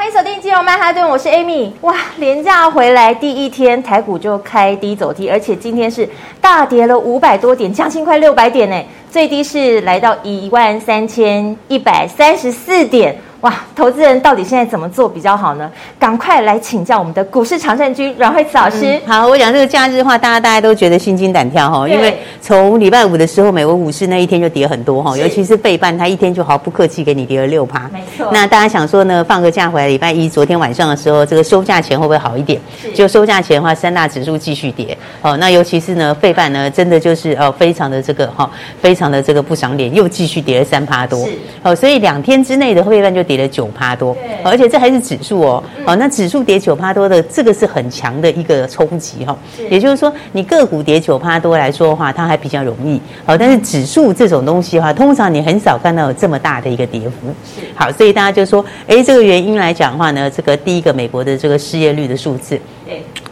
欢迎锁定金融曼哈顿，我是 Amy。哇，连假回来第一天，台股就开低走低，而且今天是大跌了五百多点，将近快六百点呢，最低是来到一万三千一百三十四点。哇，投资人到底现在怎么做比较好呢？赶快来请教我们的股市常胜军阮慧慈老师。嗯、好，我讲这个假日的话，大家大家都觉得心惊胆跳哈，因为从礼拜五的时候，美国股市那一天就跌很多哈，尤其是费半，它一天就毫不客气给你跌了六趴。没错。那大家想说呢，放个假回来，礼拜一昨天晚上的时候，这个收假前会不会好一点？就收假前的话，三大指数继续跌。哦，那尤其是呢，费半呢，真的就是哦，非常的这个哈，非常的这个不赏脸，又继续跌了三趴多。是。哦，所以两天之内的费半就跌了九趴多。而且这还是指数哦，好，那指数跌九趴多的，这个是很强的一个冲击哈。也就是说，你个股跌九趴多来说的话，它还比较容易。好，但是指数这种东西的话，通常你很少看到有这么大的一个跌幅。好，所以大家就说，哎，这个原因来讲的话呢，这个第一个美国的这个失业率的数字，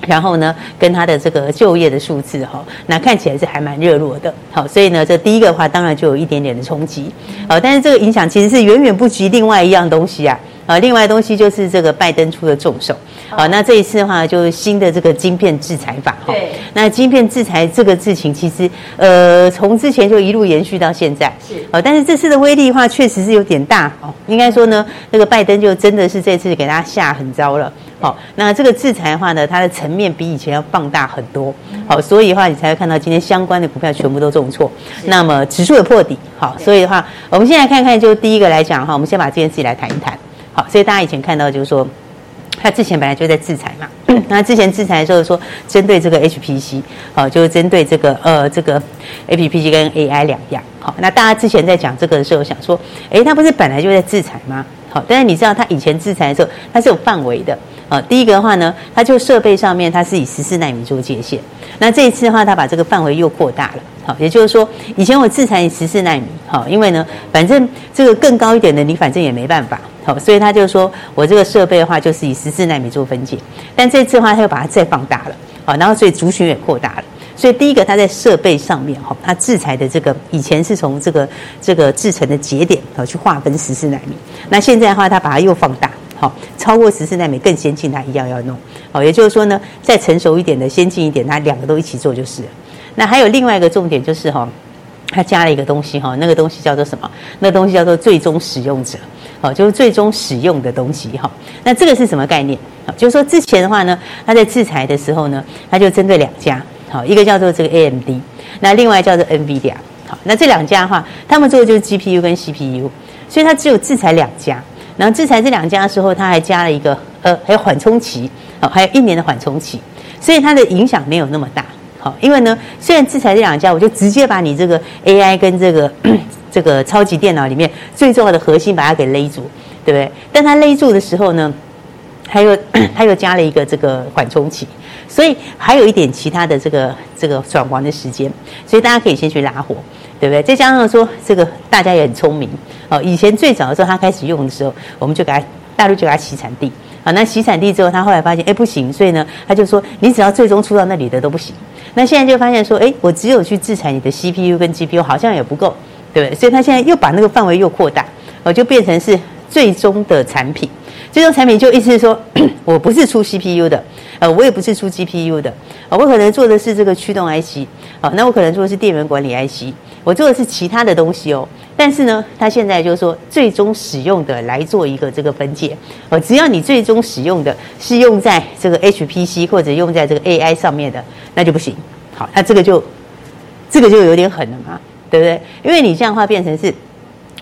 然后呢，跟他的这个就业的数字哈，那看起来是还蛮热络的。好，所以呢，这第一个的话，当然就有一点点的冲击。好，但是这个影响其实是远远不及另外一样东西啊。啊，另外东西就是这个拜登出的重手，好，那这一次的话就是新的这个晶片制裁法哈。对。那晶片制裁这个事情，其实呃从之前就一路延续到现在。是。哦，但是这次的威力的话，确实是有点大哦。应该说呢，那个拜登就真的是这次给他下狠招了。好，那这个制裁的话呢，它的层面比以前要放大很多。好，所以的话你才会看到今天相关的股票全部都重挫。那么指数也破底。好，所以的话，我们现在看看，就第一个来讲哈，我们先把这件事情来谈一谈。好，所以大家以前看到就是说，他之前本来就在制裁嘛。那之前制裁的时候说，针对这个 HPC，好，就是针对这个呃这个 APPC 跟 AI 两样。好，那大家之前在讲这个的时候，想说，诶，他不是本来就在制裁吗？好，但是你知道他以前制裁的时候，他是有范围的。好，第一个的话呢，它就设备上面它是以十四纳米做界限。那这一次的话，它把这个范围又扩大了。好，也就是说，以前我制裁你十四纳米，好，因为呢，反正这个更高一点的，你反正也没办法。好，所以他就说我这个设备的话，就是以十四纳米做分解，但这次的话，他又把它再放大了，好，然后所以族群也扩大了。所以第一个，它在设备上面，哈，它制裁的这个以前是从这个这个制成的节点，好去划分十四纳米，那现在的话，它把它又放大，好，超过十四奈米更先进，它一样要弄，好，也就是说呢，再成熟一点的、先进一点，它两个都一起做就是了。那还有另外一个重点就是哈，它加了一个东西哈，那个东西叫做什么？那个东西叫做最终使用者。好，就是最终使用的东西哈。那这个是什么概念？好，就是说之前的话呢，它在制裁的时候呢，它就针对两家，好，一个叫做这个 AMD，那另外叫做 NVIDIA。好，那这两家的话，他们做的就是 GPU 跟 CPU，所以它只有制裁两家。然后制裁这两家的时候，他还加了一个呃，还有缓冲期，好，还有一年的缓冲期，所以它的影响没有那么大。好，因为呢，虽然制裁这两家，我就直接把你这个 AI 跟这个。这个超级电脑里面最重要的核心，把它给勒住，对不对？但它勒住的时候呢，还有 它又加了一个这个缓冲期，所以还有一点其他的这个这个转弯的时间，所以大家可以先去拉货，对不对？再加上说这个大家也很聪明哦，以前最早的时候他开始用的时候，我们就给他大陆就给他洗产地，好，那洗产地之后，他后来发现哎不行，所以呢他就说你只要最终出到那里的都不行，那现在就发现说哎我只有去制裁你的 CPU 跟 GPU 好像也不够。对不对？所以他现在又把那个范围又扩大，我就变成是最终的产品。最终产品就意思是说，我不是出 CPU 的，呃，我也不是出 GPU 的，我可能做的是这个驱动 IC，好，那我可能做的是电源管理 IC，我做的是其他的东西哦。但是呢，他现在就是说，最终使用的来做一个这个分界，哦，只要你最终使用的是用在这个 HPC 或者用在这个 AI 上面的，那就不行。好，那这个就这个就有点狠了嘛。对不对？因为你这样的话变成是，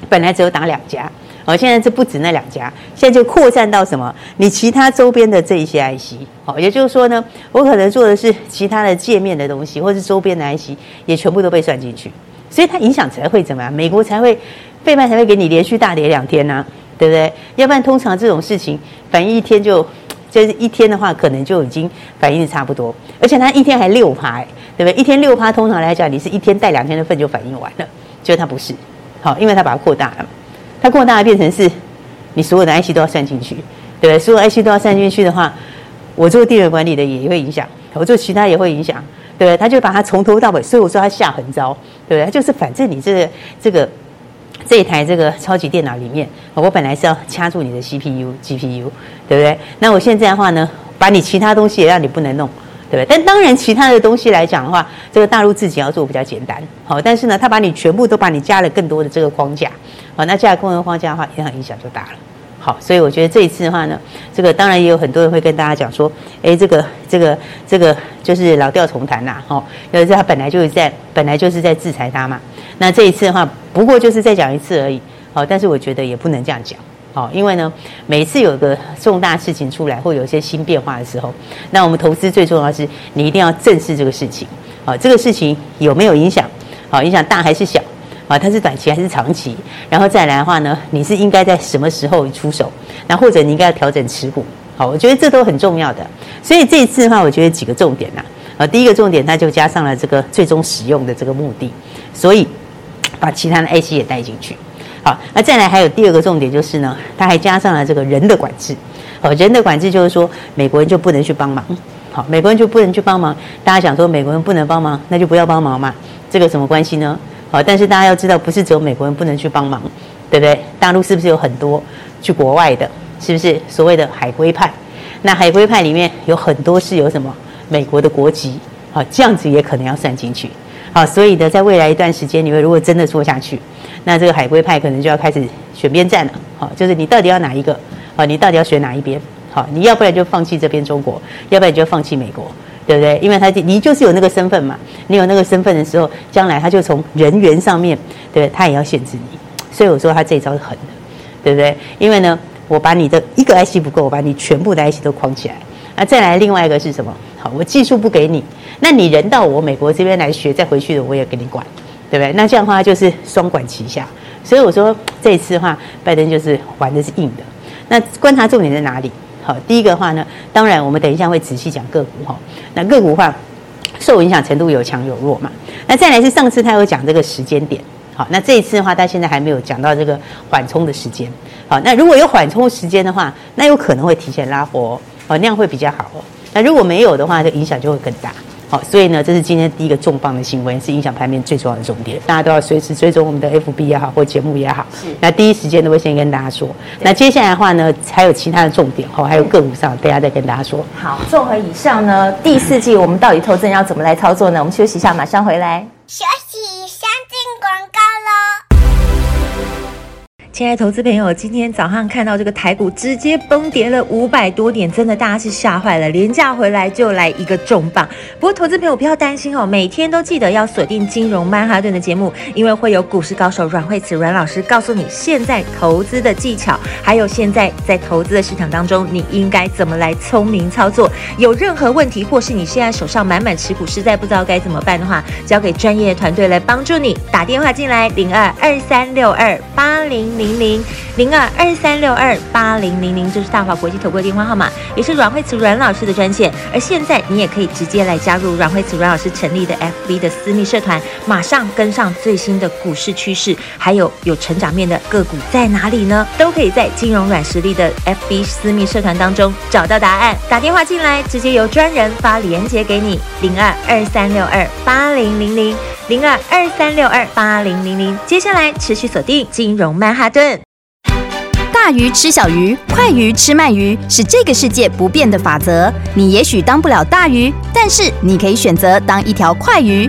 本来只有打两家，哦，现在这不止那两家，现在就扩散到什么？你其他周边的这一些 IC，哦，也就是说呢，我可能做的是其他的界面的东西，或是周边的 IC，也全部都被算进去，所以它影响才会怎么样？美国才会，费曼才会给你连续大跌两天呢、对不对？要不然通常这种事情反应一天就就是一天的话，可能就已经反应的差不多，而且它一天还六趴，对不对？一天六趴，通常来讲，你是一天带两天的份就反应完了，结果它不是，好，因为它把它扩大了，它扩大了变成是，你所有的 IC 都要算进去，对不对？所有 IC 都要算进去的话，我做电源管理的也会影响，我做其他也会影响，对？他就把它从头到尾，所以我说他下狠招，对不对？他就是反正你这个这个。这一台这个超级电脑里面，我本来是要掐住你的 CPU、GPU，对不对？那我现在的话呢，把你其他东西也让你不能弄，对不对？但当然，其他的东西来讲的话，这个大陆自己要做比较简单，好，但是呢，他把你全部都把你加了更多的这个框架，好，那加了功能框架的话，影响影响就大了。好，所以我觉得这一次的话呢，这个当然也有很多人会跟大家讲说，哎，这个这个这个就是老调重弹呐，哦，因为他本来就是在本来就是在制裁他嘛。那这一次的话，不过就是再讲一次而已，好，但是我觉得也不能这样讲，好，因为呢，每次有个重大事情出来或有一些新变化的时候，那我们投资最重要是你一定要正视这个事情，好，这个事情有没有影响，好，影响大还是小？啊，它是短期还是长期？然后再来的话呢，你是应该在什么时候出手？那或者你应该要调整持股？好，我觉得这都很重要的。所以这一次的话，我觉得几个重点呐。啊，第一个重点，它就加上了这个最终使用的这个目的，所以把其他的 IC 也带进去。好，那再来还有第二个重点就是呢，它还加上了这个人的管制。好，人的管制就是说美国人就不能去帮忙。好，美国人就不能去帮忙。大家想说美国人不能帮忙，那就不要帮忙嘛。这个什么关系呢？好，但是大家要知道，不是只有美国人不能去帮忙，对不对？大陆是不是有很多去国外的？是不是所谓的海归派？那海归派里面有很多是有什么美国的国籍？好，这样子也可能要算进去。好，所以呢，在未来一段时间，你们如果真的做下去，那这个海归派可能就要开始选边站了。好，就是你到底要哪一个？好，你到底要选哪一边？好，你要不然就放弃这边中国，要不然你就放弃美国。对不对？因为他你就是有那个身份嘛，你有那个身份的时候，将来他就从人员上面，对不对？他也要限制你。所以我说他这一招是狠的，对不对？因为呢，我把你的一个 IC 不够，我把你全部的 IC 都框起来。那再来另外一个是什么？好，我技术不给你，那你人到我美国这边来学，再回去的我也给你管，对不对？那这样的话就是双管齐下。所以我说这一次的话，拜登就是玩的是硬的。那观察重点在哪里？好，第一个话呢，当然我们等一下会仔细讲个股哈。那个股话，受影响程度有强有弱嘛。那再来是上次他有讲这个时间点，好，那这一次的话，他现在还没有讲到这个缓冲的时间。好，那如果有缓冲时间的话，那有可能会提前拉活，哦，那样会比较好哦。那如果没有的话，这影响就会更大。好，所以呢，这是今天第一个重磅的新闻，是影响盘面最重要的重点。大家都要随时追踪我们的 FB 也好，或节目也好。是。那第一时间都会先跟大家说。那接下来的话呢，还有其他的重点，哈，还有个股上，等下再跟大家说。好，综合以上呢，第四季我们到底投资人要怎么来操作呢？我们休息一下，马上回来。休息，亲爱的投资朋友，今天早上看到这个台股直接崩跌了五百多点，真的大家是吓坏了。廉价回来就来一个重磅。不过投资朋友不要担心哦，每天都记得要锁定金融曼哈顿的节目，因为会有股市高手阮慧慈阮老师告诉你现在投资的技巧，还有现在在投资的市场当中你应该怎么来聪明操作。有任何问题，或是你现在手上满满持股，实在不知道该怎么办的话，交给专业团队来帮助你。打电话进来零二二三六二八零零。零零零二二三六二八零零零，这是大华国际投顾电话号码，也是阮慧慈阮老师的专线。而现在你也可以直接来加入阮慧慈阮老师成立的 FB 的私密社团，马上跟上最新的股市趋势，还有有成长面的个股在哪里呢？都可以在金融软实力的 FB 私密社团当中找到答案。打电话进来，直接由专人发连接给你，零二二三六二八零零零零二二三六二八零零零。接下来持续锁定金融曼哈顿。大鱼吃小鱼，快鱼吃慢鱼，是这个世界不变的法则。你也许当不了大鱼，但是你可以选择当一条快鱼。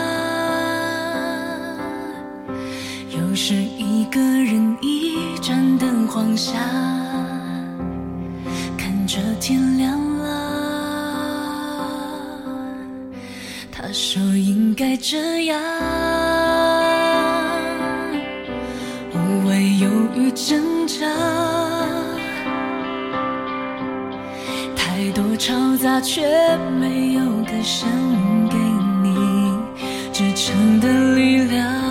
是一个人一盏灯晃下，看着天亮了。他说应该这样，无谓犹豫挣扎，太多嘈杂却没有个声给你支撑的力量，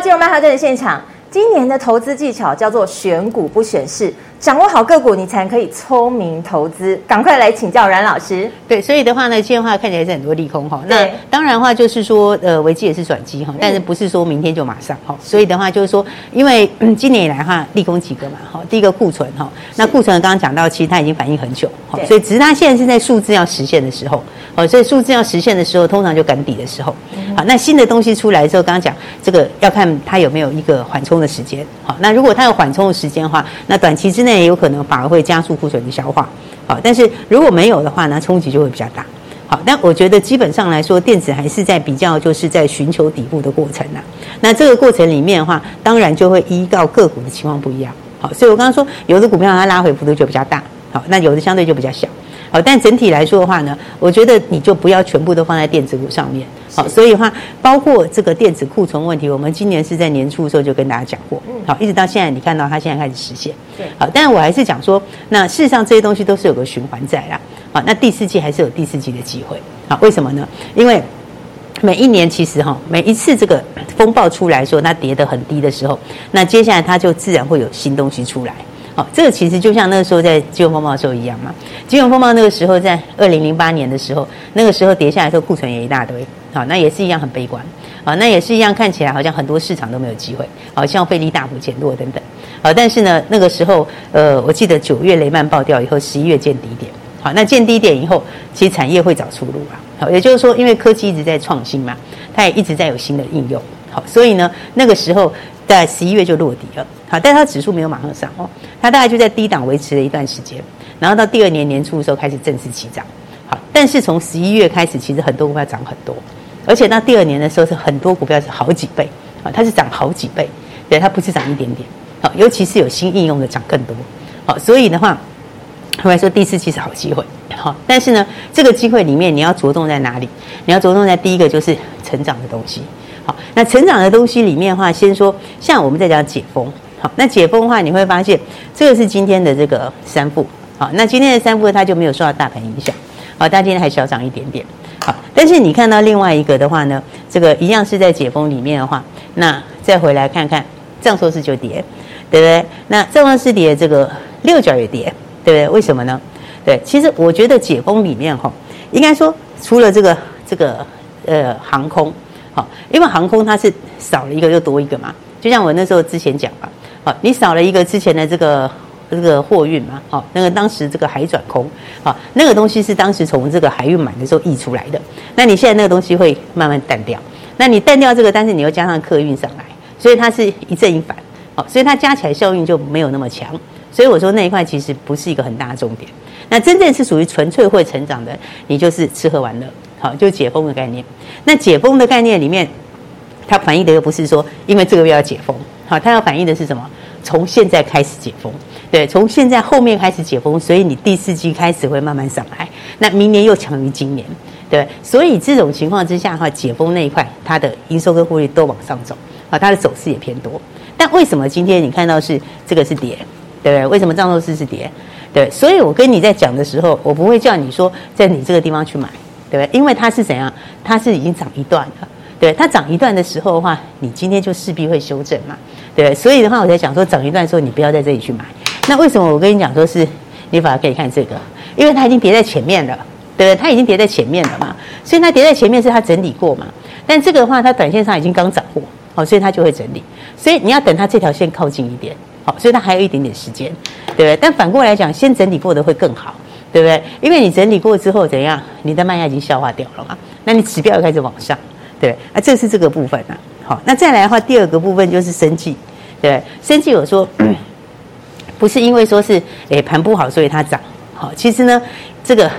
进入曼哈顿的现场。今年的投资技巧叫做选股不选市，掌握好个股，你才可以聪明投资。赶快来请教阮老师。对，所以的话呢，今天的话看起来是很多利空哈。那当然的话就是说，呃，危机也是转机哈，但是不是说明天就马上哈。所以的话就是说，因为今年以来哈，利空几个嘛哈。第一个库存哈，那库存刚刚讲到，其实它已经反应很久，所以只是它现在是在数字要实现的时候。哦，所以数字要实现的时候，通常就赶底的时候。好，那新的东西出来之后，刚刚讲这个要看它有没有一个缓冲的时间。好，那如果它有缓冲的时间的话，那短期之内那也有可能反而会加速库存的消化。好，但是如果没有的话呢，冲击就会比较大。好，但我觉得基本上来说，电子还是在比较就是在寻求底部的过程呐。那这个过程里面的话，当然就会依照个股的情况不一样。好，所以我刚刚说有的股票它拉回幅度就比较大，好，那有的相对就比较小。好，但整体来说的话呢，我觉得你就不要全部都放在电子股上面。好，所以的话，包括这个电子库存问题，我们今年是在年初的时候就跟大家讲过。好，一直到现在，你看到它现在开始实现。对。好，但是我还是讲说，那事实上这些东西都是有个循环在啦。好，那第四季还是有第四季的机会。好，为什么呢？因为每一年其实哈，每一次这个风暴出来说它跌得很低的时候，那接下来它就自然会有新东西出来。好，这个其实就像那个时候在金融风暴的时候一样嘛。金融风暴那个时候在二零零八年的时候，那个时候跌下来的时候库存也一大堆。好，那也是一样很悲观。好，那也是一样看起来好像很多市场都没有机会。好，像费力大幅减弱等等。好，但是呢，那个时候呃，我记得九月雷曼爆掉以后，十一月见低点。好，那见低点以后，其实产业会找出路啊。好，也就是说，因为科技一直在创新嘛，它也一直在有新的应用。好，所以呢，那个时候在十一月就落底了。好，但它指数没有马上上哦，它大概就在低档维持了一段时间，然后到第二年年初的时候开始正式起涨。好，但是从十一月开始，其实很多股票涨很多，而且到第二年的时候是很多股票是好几倍啊，它是涨好几倍，对，它不是涨一点点。好，尤其是有新应用的涨更多。好，所以的话，后来说第四期是好机会。好，但是呢，这个机会里面你要着重在哪里？你要着重在第一个就是成长的东西。好，那成长的东西里面的话，先说像我们在讲解封。好，那解封的话，你会发现这个是今天的这个三富。好，那今天的三富它就没有受到大盘影响。好，但今天还小涨一点点。好，但是你看到另外一个的话呢，这个一样是在解封里面的话，那再回来看看，藏寿司就跌，对不对？那正方是跌，这个六角也跌，对不对？为什么呢？对，其实我觉得解封里面哈，应该说除了这个这个呃航空，好，因为航空它是少了一个又多一个嘛，就像我那时候之前讲嘛。好，你少了一个之前的这个这个货运嘛？好，那个当时这个海转空，好，那个东西是当时从这个海运买的时候溢出来的。那你现在那个东西会慢慢淡掉。那你淡掉这个，但是你又加上客运上来，所以它是一正一反。好，所以它加起来效应就没有那么强。所以我说那一块其实不是一个很大的重点。那真正是属于纯粹会成长的，你就是吃喝玩乐。好，就解封的概念。那解封的概念里面，它反映的又不是说因为这个月要解封。好，它要反映的是什么？从现在开始解封，对，从现在后面开始解封，所以你第四季开始会慢慢上来。那明年又强于今年，对，所以这种情况之下的话，解封那一块，它的营收跟获利都往上走，啊，它的走势也偏多。但为什么今天你看到是这个是跌，对不对？为什么藏寿司是跌？对，所以我跟你在讲的时候，我不会叫你说在你这个地方去买，对不对？因为它是怎样？它是已经涨一段了。对，它涨一段的时候的话，你今天就势必会修正嘛，对，所以的话，我在讲说涨一段的时候，你不要在这里去买。那为什么我跟你讲说是，你反而可以看这个，因为它已经跌在前面了，对不对，它已经跌在前面了嘛，所以它跌在前面是它整理过嘛。但这个的话，它短线上已经刚涨过，好，所以它就会整理。所以你要等它这条线靠近一点，好，所以它还有一点点时间，对不对？但反过来讲，先整理过的会更好，对不对？因为你整理过之后怎样，你的卖压已经消化掉了嘛，那你指标又开始往上。对，啊，这是这个部分啊。好，那再来的话，第二个部分就是生计。对，生计我说，不是因为说是诶盘不好，所以它涨。好，其实呢，这个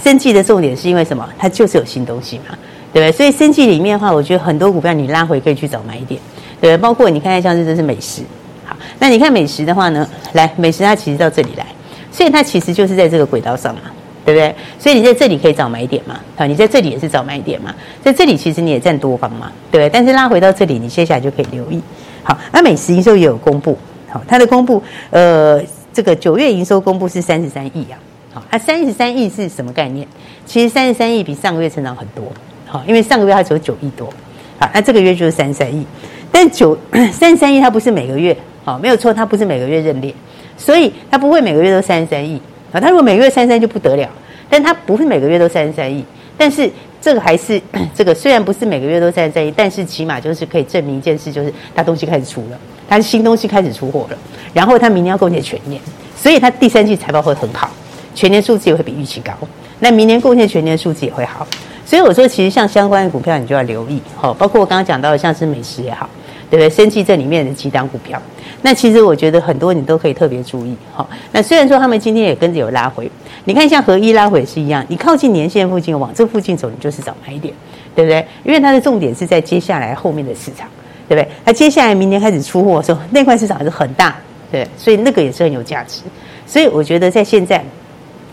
生计的重点是因为什么？它就是有新东西嘛，对不对？所以生计里面的话，我觉得很多股票你拉回可以去找买点，对不对？包括你看看像是这是美食。好，那你看美食的话呢，来美食它其实到这里来，所以它其实就是在这个轨道上嘛。对不对？所以你在这里可以找买点嘛？好，你在这里也是找买点嘛？在这里其实你也占多方嘛？对不对？但是拉回到这里，你接下来就可以留意。好，那美食营收也有公布。好，它的公布，呃，这个九月营收公布是三十三亿啊。好，它三十三亿是什么概念？其实三十三亿比上个月成长很多。好，因为上个月它只有九亿多。好，那这个月就是三十三亿。但九 三十三亿它不是每个月，好，没有错，它不是每个月认列，所以它不会每个月都三十三亿啊。他如果每个月三三就不得了，但他不是每个月都三十三亿，但是这个还是 这个虽然不是每个月都三十三亿，但是起码就是可以证明一件事，就是他东西开始出了，他是新东西开始出货了，然后他明年要贡献全年，所以他第三季财报会很好，全年数字也会比预期高，那明年贡献全年数字也会好。所以我说，其实像相关的股票，你就要留意，好，包括我刚刚讲到的，像是美食也好，对不对？生气这里面的几档股票，那其实我觉得很多你都可以特别注意，好。那虽然说他们今天也跟着有拉回，你看像合一拉回也是一样，你靠近年线附近往这附近走，你就是找买点，对不对？因为它的重点是在接下来后面的市场，对不对？它接下来明年开始出货的时候，那块市场是很大，对，所以那个也是很有价值。所以我觉得在现在。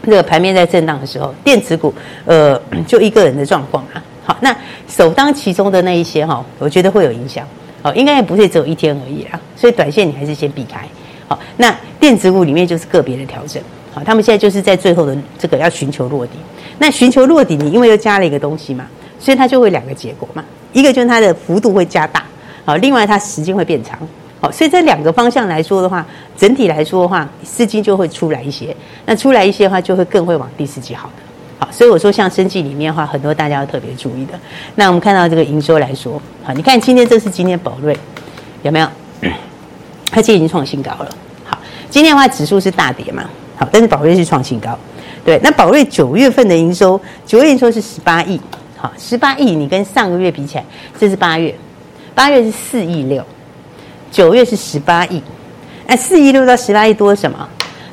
这个盘面在震荡的时候，电子股，呃，就一个人的状况啊。好，那首当其冲的那一些哈，我觉得会有影响。好，应该也不会只有一天而已啦。所以短线你还是先避开。好，那电子股里面就是个别的调整。好，他们现在就是在最后的这个要寻求落底。那寻求落底，你因为又加了一个东西嘛，所以它就会两个结果嘛。一个就是它的幅度会加大，好，另外它时间会变长。好，所以这两个方向来说的话，整体来说的话，资金就会出来一些。那出来一些的话，就会更会往第四季好的。好，所以我说像生技里面的话，很多大家要特别注意的。那我们看到这个营收来说，好，你看今天这是今天宝瑞有没有？它今天已经创新高了。好，今天的话指数是大跌嘛？好，但是宝瑞是创新高。对，那宝瑞九月份的营收，九月营收是十八亿。好，十八亿，你跟上个月比起来，这是八月，八月是四亿六。九月是十八亿，那四亿六到十八亿多什么？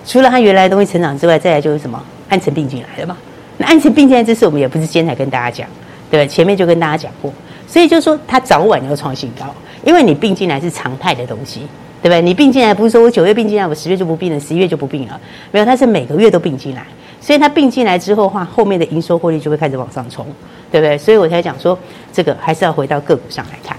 除了它原来的东西成长之外，再来就是什么？按成并进来的嘛。那安诚并进来这事，我们也不是今天才跟大家讲，对吧？前面就跟大家讲过，所以就说它早晚要创新高，因为你并进来是常态的东西，对不对？你并进来不是说我九月并进来，我十月就不并了，十一月就不并了，没有，它是每个月都并进来，所以它并进来之后的话，后面的营收获利就会开始往上冲，对不对？所以我才讲说，这个还是要回到个股上来看。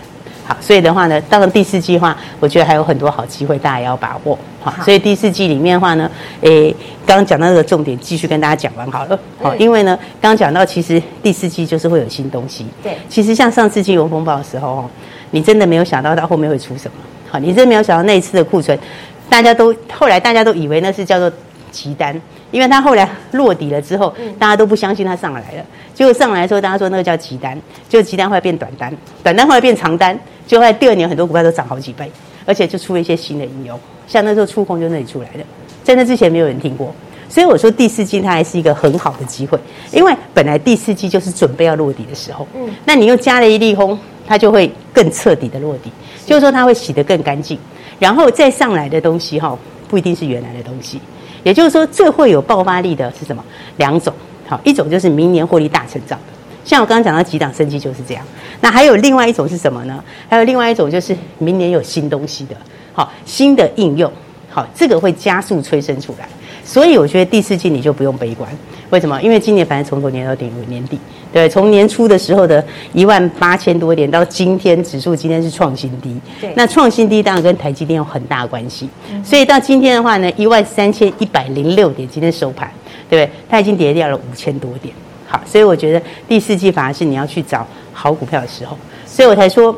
好，所以的话呢，到了第四季的话，我觉得还有很多好机会，大家也要把握。好，所以第四季里面的话呢，诶，刚刚讲到这个重点，继续跟大家讲完好了。好，因为呢，刚刚讲到其实第四季就是会有新东西。对，其实像上次金融风暴的时候，哦，你真的没有想到它后面会出什么。好，你真的没有想到那一次的库存，大家都后来大家都以为那是叫做急单，因为它后来落底了之后，大家都不相信它上来了。结果上来的时候，大家说那个叫急单，就急单后来变短单，短单后来变长单。就在第二年，很多股票都涨好几倍，而且就出了一些新的应用，像那时候触控就那里出来的，在那之前没有人听过，所以我说第四季它还是一个很好的机会，因为本来第四季就是准备要落地的时候，嗯，那你又加了一利空，它就会更彻底的落地，就是说它会洗得更干净，然后再上来的东西哈，不一定是原来的东西，也就是说最会有爆发力的是什么？两种，好，一种就是明年获利大成长。像我刚刚讲到几档生机就是这样，那还有另外一种是什么呢？还有另外一种就是明年有新东西的，好，新的应用，好，这个会加速催生出来。所以我觉得第四季你就不用悲观，为什么？因为今年反正从头年到底年底，对，从年初的时候的一万八千多点到今天指数今天是创新低，对，那创新低当然跟台积电有很大关系。所以到今天的话呢，一万三千一百零六点，今天收盘，对不对？它已经跌掉了五千多点。所以我觉得第四季反而是你要去找好股票的时候，所以我才说，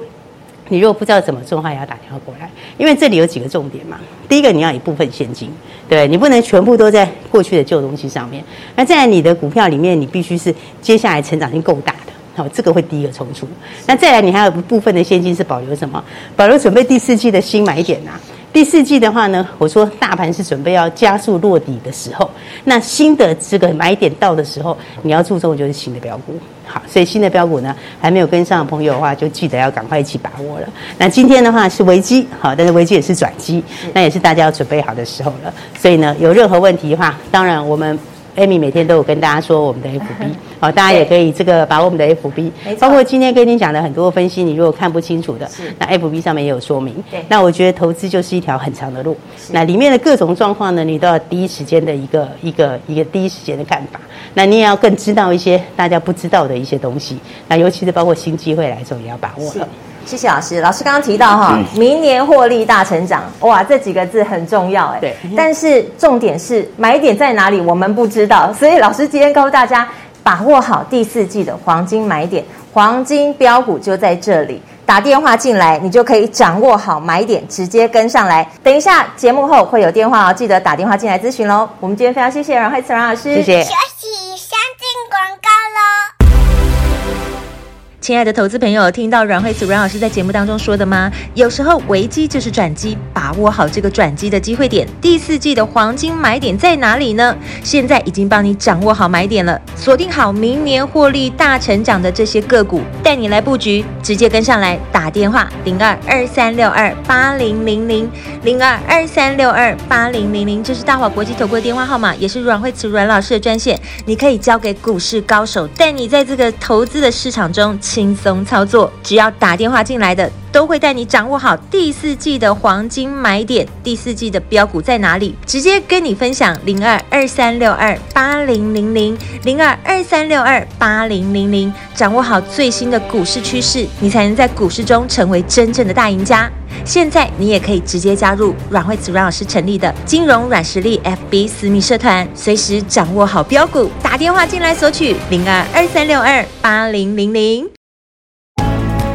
你如果不知道怎么做的话，也要打电话过来，因为这里有几个重点嘛。第一个，你要一部分现金，对，你不能全部都在过去的旧东西上面。那在你的股票里面，你必须是接下来成长性够大的，好，这个会第一个冲出。那再来，你还有一部分的现金是保留什么？保留准备第四季的新买点呐、啊。第四季的话呢，我说大盘是准备要加速落底的时候，那新的这个买点到的时候，你要注重就是新的标股。好，所以新的标股呢，还没有跟上的朋友的话，就记得要赶快一起把握了。那今天的话是危机，好，但是危机也是转机，那也是大家要准备好的时候了。所以呢，有任何问题的话，当然我们。Amy 每天都有跟大家说我们的 FB，好，大家也可以这个把我们的 FB，包括今天跟你讲的很多分析，你如果看不清楚的，那 FB 上面也有说明。对，那我觉得投资就是一条很长的路，那里面的各种状况呢，你都要第一时间的一个一个一个第一时间的看法，那你也要更知道一些大家不知道的一些东西，那尤其是包括新机会来说，也要把握了。谢谢老师，老师刚刚提到哈，明年获利大成长，哇，这几个字很重要哎。对。但是重点是买点在哪里，我们不知道。所以老师今天告诉大家，把握好第四季的黄金买点，黄金标股就在这里。打电话进来，你就可以掌握好买点，直接跟上来。等一下节目后会有电话哦，记得打电话进来咨询喽。我们今天非常谢谢阮慧慈阮老师，谢谢。亲爱的投资朋友，听到阮慧慈阮老师在节目当中说的吗？有时候危机就是转机，把握好这个转机的机会点。第四季的黄金买点在哪里呢？现在已经帮你掌握好买点了，锁定好明年获利大成长的这些个股，带你来布局，直接跟上来，打电话零二二三六二八零零零零二二三六二八零零零，这是大华国际投顾的电话号码，也是阮慧慈阮老师的专线，你可以交给股市高手，带你在这个投资的市场中。轻松操作，只要打电话进来的，都会带你掌握好第四季的黄金买点，第四季的标股在哪里，直接跟你分享零二二三六二八零零零零二二三六二八零零零，掌握好最新的股市趋势，你才能在股市中成为真正的大赢家。现在你也可以直接加入阮慧慈阮老师成立的金融软实力 FB 私密社团，随时掌握好标股，打电话进来索取零二二三六二八零零零。